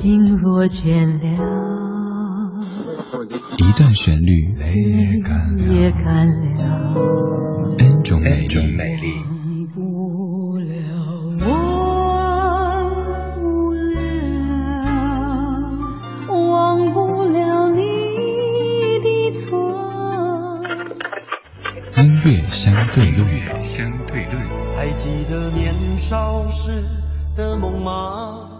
心若倦了，一段旋律也干了，N 种美丽。音乐相对论，相对论。还记得年少时的梦吗？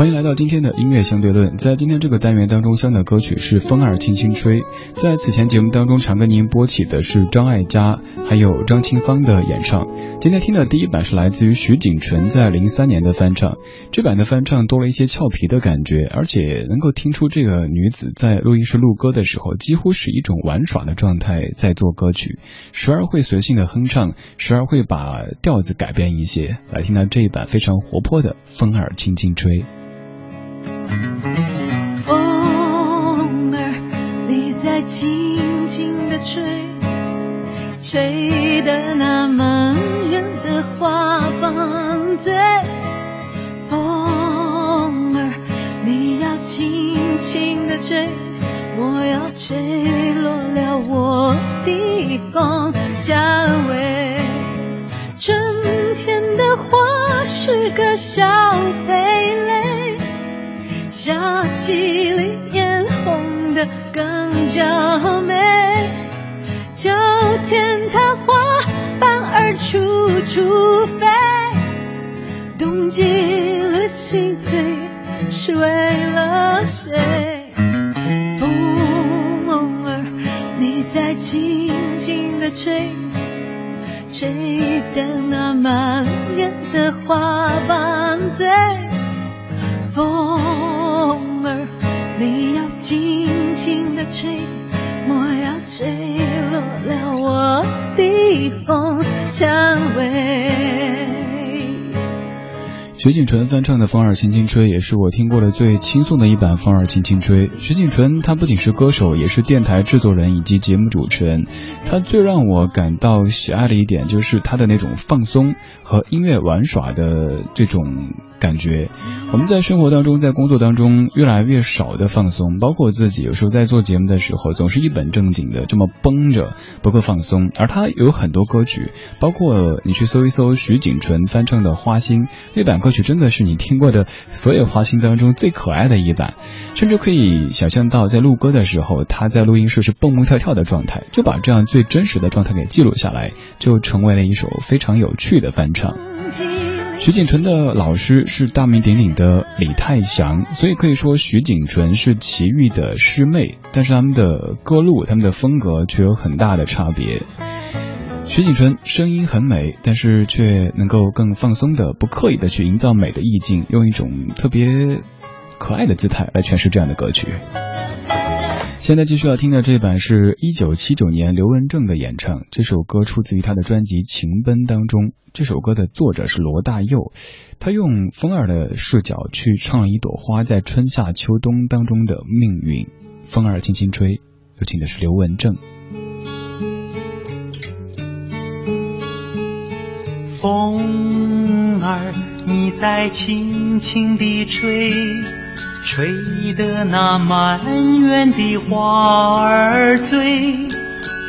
欢迎来到今天的音乐相对论。在今天这个单元当中，相的歌曲是《风儿轻轻吹》。在此前节目当中，常跟您播起的是张艾嘉还有张清芳的演唱。今天听的第一版是来自于徐锦纯在零三年的翻唱。这版的翻唱多了一些俏皮的感觉，而且能够听出这个女子在录音室录歌的时候，几乎是一种玩耍的状态在做歌曲，时而会随性的哼唱，时而会把调子改变一些。来听到这一版非常活泼的《风儿轻轻吹》。风儿，你在轻轻地吹，吹得那么远的花瓣醉。风儿，你要轻轻地吹，我要吹落了我的红蔷薇。春天的花是个小蓓蕾。夏季里艳红的更娇美，秋天它花瓣儿处处飞，冬季里心醉是为了谁？风儿，你在轻轻地吹，吹得那满园的花瓣醉。你要轻轻的吹，莫要吹落了我的红蔷薇。徐锦纯翻唱的《风儿轻轻吹》也是我听过的最轻松的一版《风儿轻轻吹》。徐锦纯他不仅是歌手，也是电台制作人以及节目主持人。他最让我感到喜爱的一点就是他的那种放松和音乐玩耍的这种感觉。我们在生活当中，在工作当中越来越少的放松，包括自己有时候在做节目的时候，总是一本正经的这么绷着，不够放松。而他有很多歌曲，包括你去搜一搜徐锦纯翻唱的《花心》那版歌。曲真的是你听过的所有花心当中最可爱的一版，甚至可以想象到在录歌的时候，他在录音室是蹦蹦跳跳的状态，就把这样最真实的状态给记录下来，就成为了一首非常有趣的翻唱。徐锦纯的老师是大名鼎鼎的李泰祥，所以可以说徐锦纯是齐豫的师妹，但是他们的歌路、他们的风格却有很大的差别。徐锦纯声音很美，但是却能够更放松的、不刻意的去营造美的意境，用一种特别可爱的姿态来诠释这样的歌曲。现在继续要听的这版是一九七九年刘文正的演唱，这首歌出自于他的专辑《情奔》当中。这首歌的作者是罗大佑，他用风儿的视角去唱了一朵花在春夏秋冬当中的命运。风儿轻轻吹，有请的是刘文正。风儿，你在轻轻地吹，吹得那满园的花儿醉。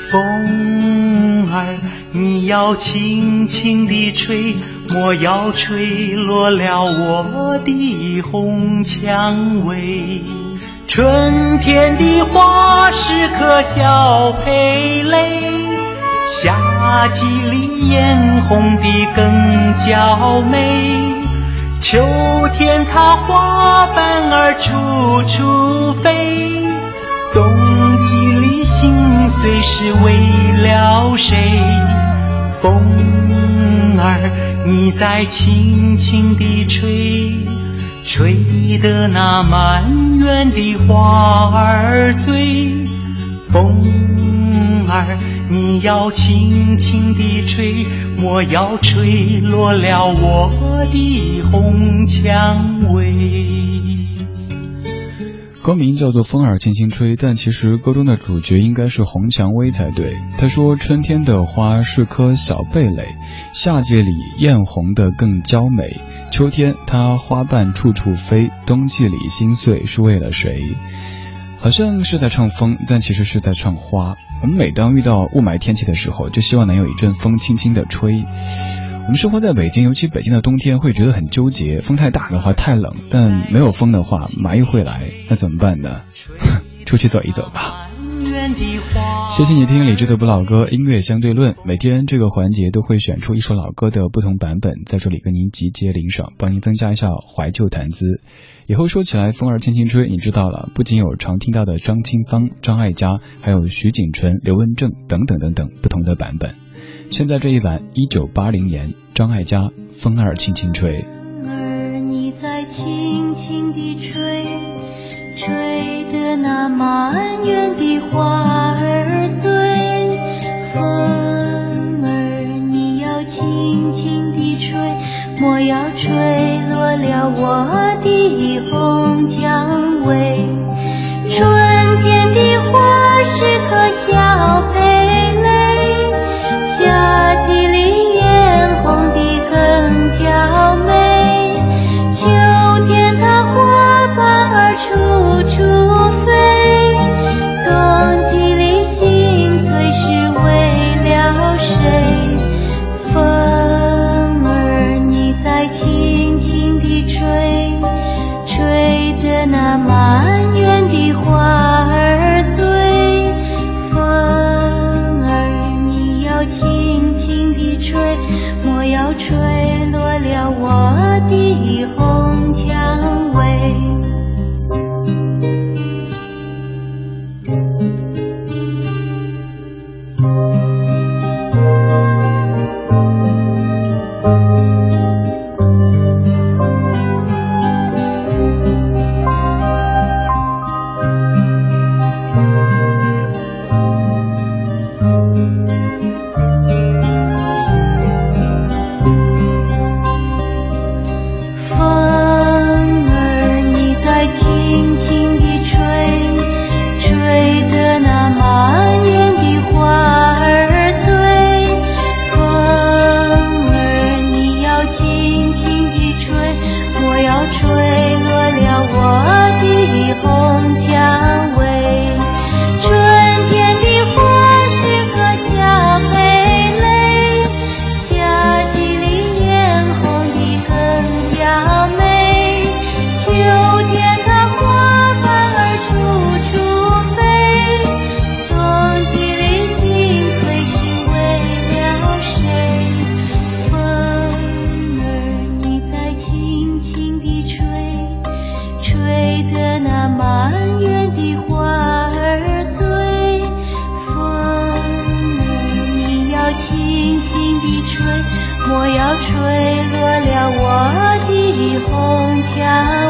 风儿，你要轻轻地吹，莫要吹落了我的红蔷薇。春天的花是颗小蓓蕾。夏季里艳红的更娇美，秋天它花瓣儿处处飞，冬季里心碎是为了谁？风儿，你在轻轻地吹，吹得那满园的花儿醉。风儿。你要轻轻地吹，我要吹落了我的红蔷薇。歌名叫做《风儿轻轻吹》，但其实歌中的主角应该是红蔷薇才对。他说：“春天的花是颗小蓓蕾，夏季里艳红的更娇美。秋天它花瓣处处飞，冬季里心碎是为了谁？”好像是在唱风，但其实是在唱花。我们每当遇到雾霾天气的时候，就希望能有一阵风轻轻的吹。我们生活在北京，尤其北京的冬天会觉得很纠结，风太大的话太冷，但没有风的话霾又会来，那怎么办呢？出去走一走吧。谢谢你听李志的不老歌音乐相对论，每天这个环节都会选出一首老歌的不同版本，在这里跟您集结领赏，帮您增加一下怀旧谈资。以后说起来，风儿轻轻吹，你知道了，不仅有常听到的张清芳、张艾嘉，还有徐锦纯、刘文正等等等等不同的版本。现在这一版，一九八零年，张艾嘉《风儿轻轻吹》。风儿你在轻轻地吹，那满园的花儿醉，风儿你要轻轻地吹，莫要吹落了我的红蔷薇。春天的花是个小。莫要吹落了我的红墙。